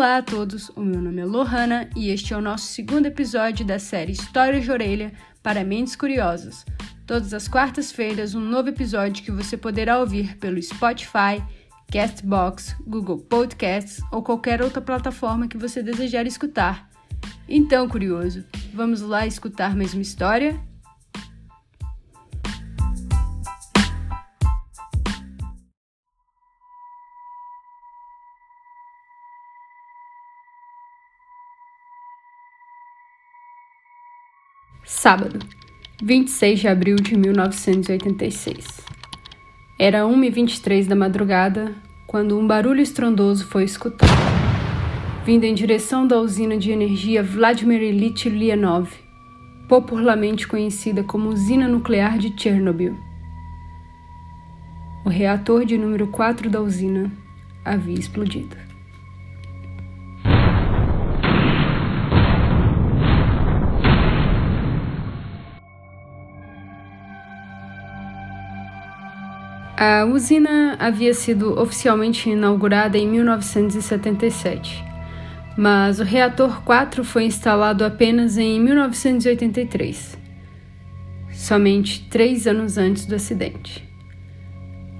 Olá a todos, o meu nome é Lohana e este é o nosso segundo episódio da série Histórias de Orelha para Mentes Curiosas. Todas as quartas-feiras, um novo episódio que você poderá ouvir pelo Spotify, Castbox, Google Podcasts ou qualquer outra plataforma que você desejar escutar. Então, curioso, vamos lá escutar mais uma história? Sábado, 26 de abril de 1986. Era 1h23 da madrugada quando um barulho estrondoso foi escutado, vindo em direção da usina de energia Vladimir Ilyich Leonov, popularmente conhecida como Usina Nuclear de Chernobyl. O reator de número 4 da usina havia explodido. A usina havia sido oficialmente inaugurada em 1977, mas o reator 4 foi instalado apenas em 1983, somente três anos antes do acidente.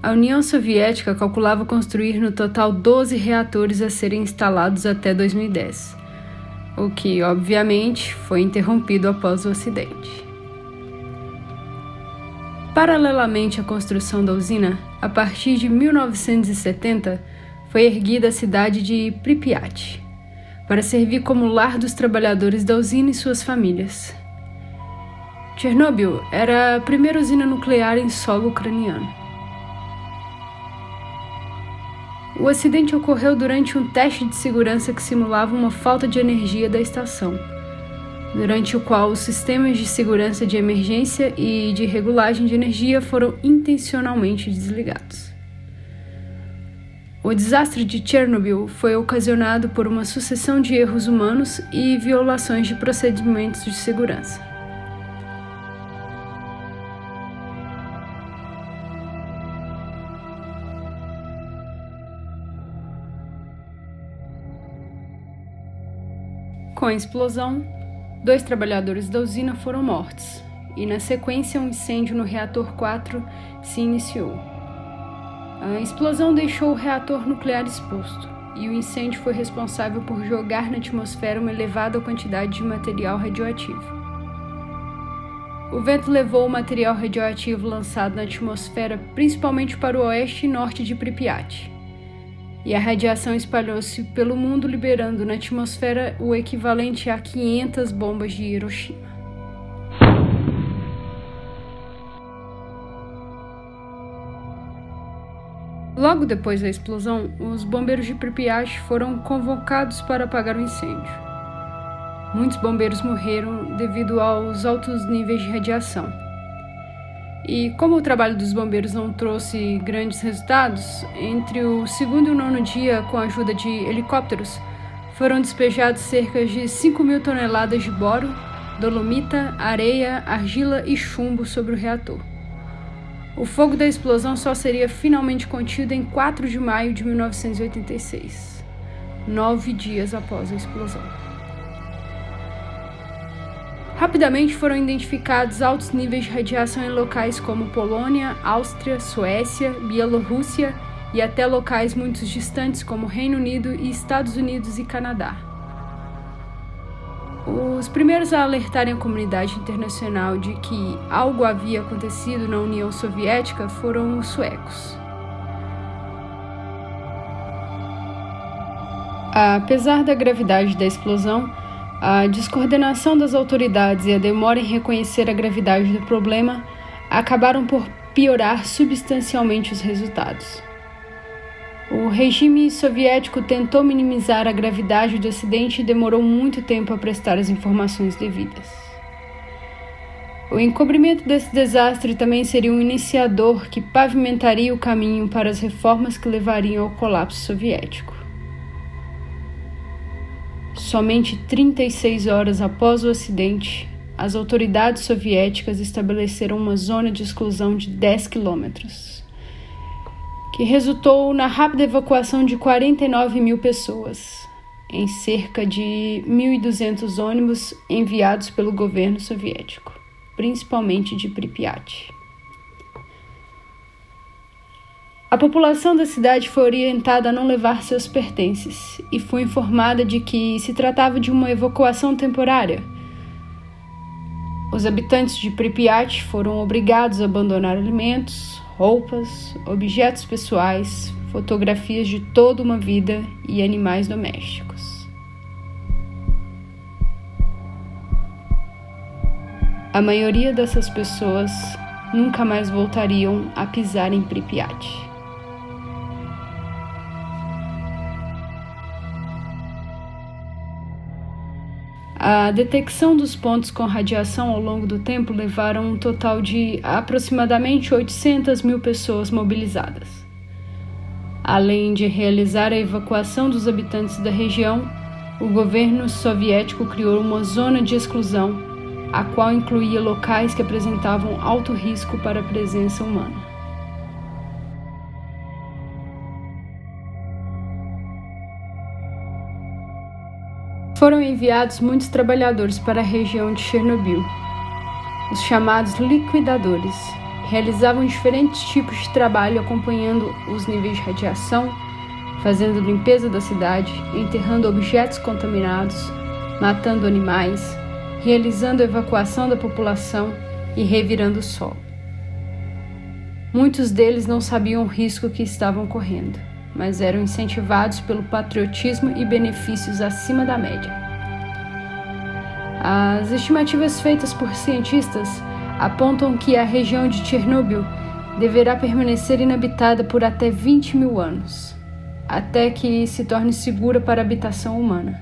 A União Soviética calculava construir no total 12 reatores a serem instalados até 2010, o que, obviamente, foi interrompido após o acidente. Paralelamente à construção da usina, a partir de 1970, foi erguida a cidade de Pripyat, para servir como lar dos trabalhadores da usina e suas famílias. Chernobyl era a primeira usina nuclear em solo ucraniano. O acidente ocorreu durante um teste de segurança que simulava uma falta de energia da estação durante o qual os sistemas de segurança de emergência e de regulagem de energia foram intencionalmente desligados. O desastre de Chernobyl foi ocasionado por uma sucessão de erros humanos e violações de procedimentos de segurança. Com a explosão, Dois trabalhadores da usina foram mortos e, na sequência, um incêndio no reator 4 se iniciou. A explosão deixou o reator nuclear exposto e o incêndio foi responsável por jogar na atmosfera uma elevada quantidade de material radioativo. O vento levou o material radioativo lançado na atmosfera principalmente para o oeste e norte de Pripyat e a radiação espalhou-se pelo mundo, liberando na atmosfera o equivalente a 500 bombas de Hiroshima. Logo depois da explosão, os bombeiros de Pripyat foram convocados para apagar o incêndio. Muitos bombeiros morreram devido aos altos níveis de radiação. E como o trabalho dos bombeiros não trouxe grandes resultados, entre o segundo e o nono dia, com a ajuda de helicópteros, foram despejados cerca de 5 mil toneladas de boro, dolomita, areia, argila e chumbo sobre o reator. O fogo da explosão só seria finalmente contido em 4 de maio de 1986, nove dias após a explosão. Rapidamente foram identificados altos níveis de radiação em locais como Polônia, Áustria, Suécia, Bielorrússia e até locais muito distantes como Reino Unido e Estados Unidos e Canadá. Os primeiros a alertarem a comunidade internacional de que algo havia acontecido na União Soviética foram os suecos. Apesar da gravidade da explosão, a descoordenação das autoridades e a demora em reconhecer a gravidade do problema acabaram por piorar substancialmente os resultados. O regime soviético tentou minimizar a gravidade do acidente e demorou muito tempo a prestar as informações devidas. O encobrimento desse desastre também seria um iniciador que pavimentaria o caminho para as reformas que levariam ao colapso soviético. Somente 36 horas após o acidente, as autoridades soviéticas estabeleceram uma zona de exclusão de 10 quilômetros, que resultou na rápida evacuação de 49 mil pessoas, em cerca de 1.200 ônibus enviados pelo governo soviético, principalmente de Pripyat. A população da cidade foi orientada a não levar seus pertences e foi informada de que se tratava de uma evacuação temporária. Os habitantes de Pripyat foram obrigados a abandonar alimentos, roupas, objetos pessoais, fotografias de toda uma vida e animais domésticos. A maioria dessas pessoas nunca mais voltariam a pisar em Pripyat. A detecção dos pontos com radiação ao longo do tempo levaram um total de aproximadamente 800 mil pessoas mobilizadas. Além de realizar a evacuação dos habitantes da região, o governo soviético criou uma zona de exclusão, a qual incluía locais que apresentavam alto risco para a presença humana. Foram enviados muitos trabalhadores para a região de Chernobyl. Os chamados liquidadores realizavam diferentes tipos de trabalho acompanhando os níveis de radiação, fazendo limpeza da cidade, enterrando objetos contaminados, matando animais, realizando a evacuação da população e revirando o solo. Muitos deles não sabiam o risco que estavam correndo mas eram incentivados pelo patriotismo e benefícios acima da média. As estimativas feitas por cientistas apontam que a região de Chernobyl deverá permanecer inabitada por até 20 mil anos, até que se torne segura para a habitação humana.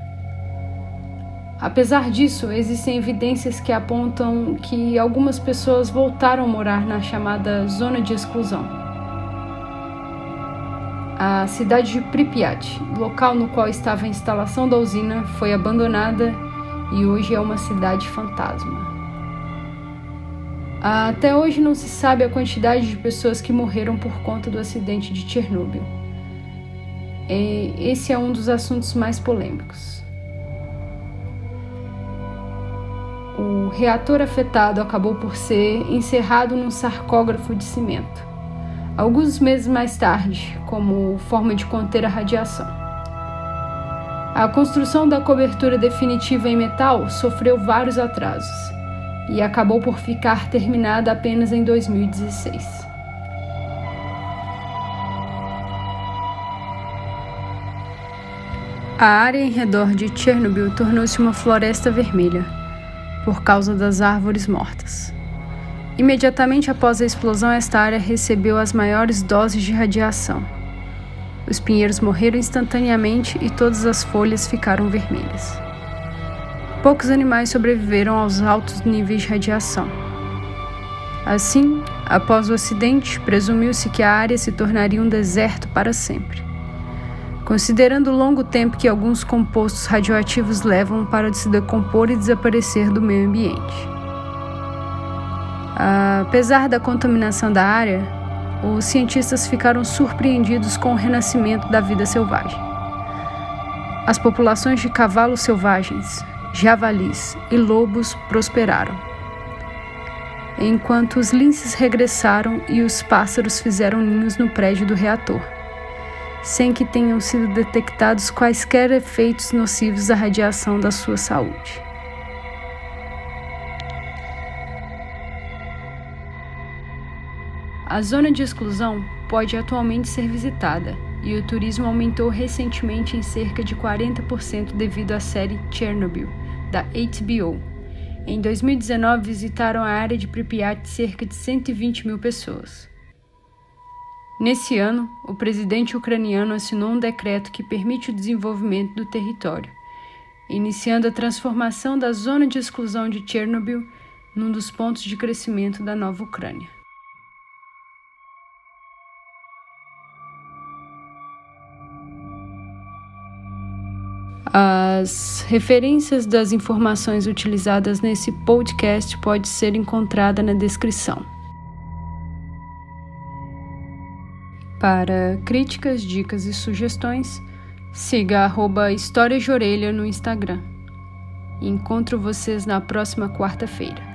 Apesar disso, existem evidências que apontam que algumas pessoas voltaram a morar na chamada zona de exclusão a cidade de Pripyat, local no qual estava a instalação da usina, foi abandonada e hoje é uma cidade fantasma. Até hoje não se sabe a quantidade de pessoas que morreram por conta do acidente de Chernobyl. Esse é um dos assuntos mais polêmicos. O reator afetado acabou por ser encerrado num sarcógrafo de cimento alguns meses mais tarde, como forma de conter a radiação. A construção da cobertura definitiva em metal sofreu vários atrasos e acabou por ficar terminada apenas em 2016. A área em redor de Chernobyl tornou-se uma floresta vermelha por causa das árvores mortas. Imediatamente após a explosão, esta área recebeu as maiores doses de radiação. Os pinheiros morreram instantaneamente e todas as folhas ficaram vermelhas. Poucos animais sobreviveram aos altos níveis de radiação. Assim, após o acidente, presumiu-se que a área se tornaria um deserto para sempre. Considerando o longo tempo que alguns compostos radioativos levam para se decompor e desaparecer do meio ambiente. Apesar da contaminação da área, os cientistas ficaram surpreendidos com o renascimento da vida selvagem. As populações de cavalos selvagens, javalis e lobos prosperaram, enquanto os linces regressaram e os pássaros fizeram ninhos no prédio do reator, sem que tenham sido detectados quaisquer efeitos nocivos da radiação da sua saúde. A zona de exclusão pode atualmente ser visitada e o turismo aumentou recentemente em cerca de 40% devido à série Chernobyl, da HBO. Em 2019, visitaram a área de Pripyat cerca de 120 mil pessoas. Nesse ano, o presidente ucraniano assinou um decreto que permite o desenvolvimento do território, iniciando a transformação da zona de exclusão de Chernobyl num dos pontos de crescimento da nova Ucrânia. As referências das informações utilizadas nesse podcast pode ser encontrada na descrição. Para críticas, dicas e sugestões, Siga arroba de Orelha no Instagram. Encontro vocês na próxima quarta-feira.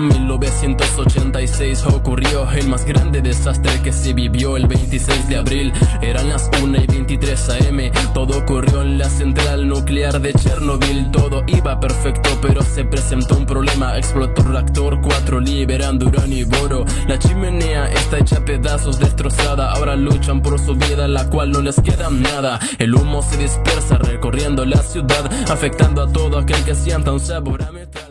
Año 1986 ocurrió el más grande desastre que se vivió el 26 de abril. Eran las 1 y 23 am. Todo ocurrió en la central nuclear de Chernobyl. Todo iba perfecto, pero se presentó un problema. Explotó el reactor 4 liberando uranio y boro. La chimenea está hecha a pedazos, destrozada. Ahora luchan por su vida, la cual no les queda nada. El humo se dispersa recorriendo la ciudad, afectando a todo aquel que sienta un sabor a metal.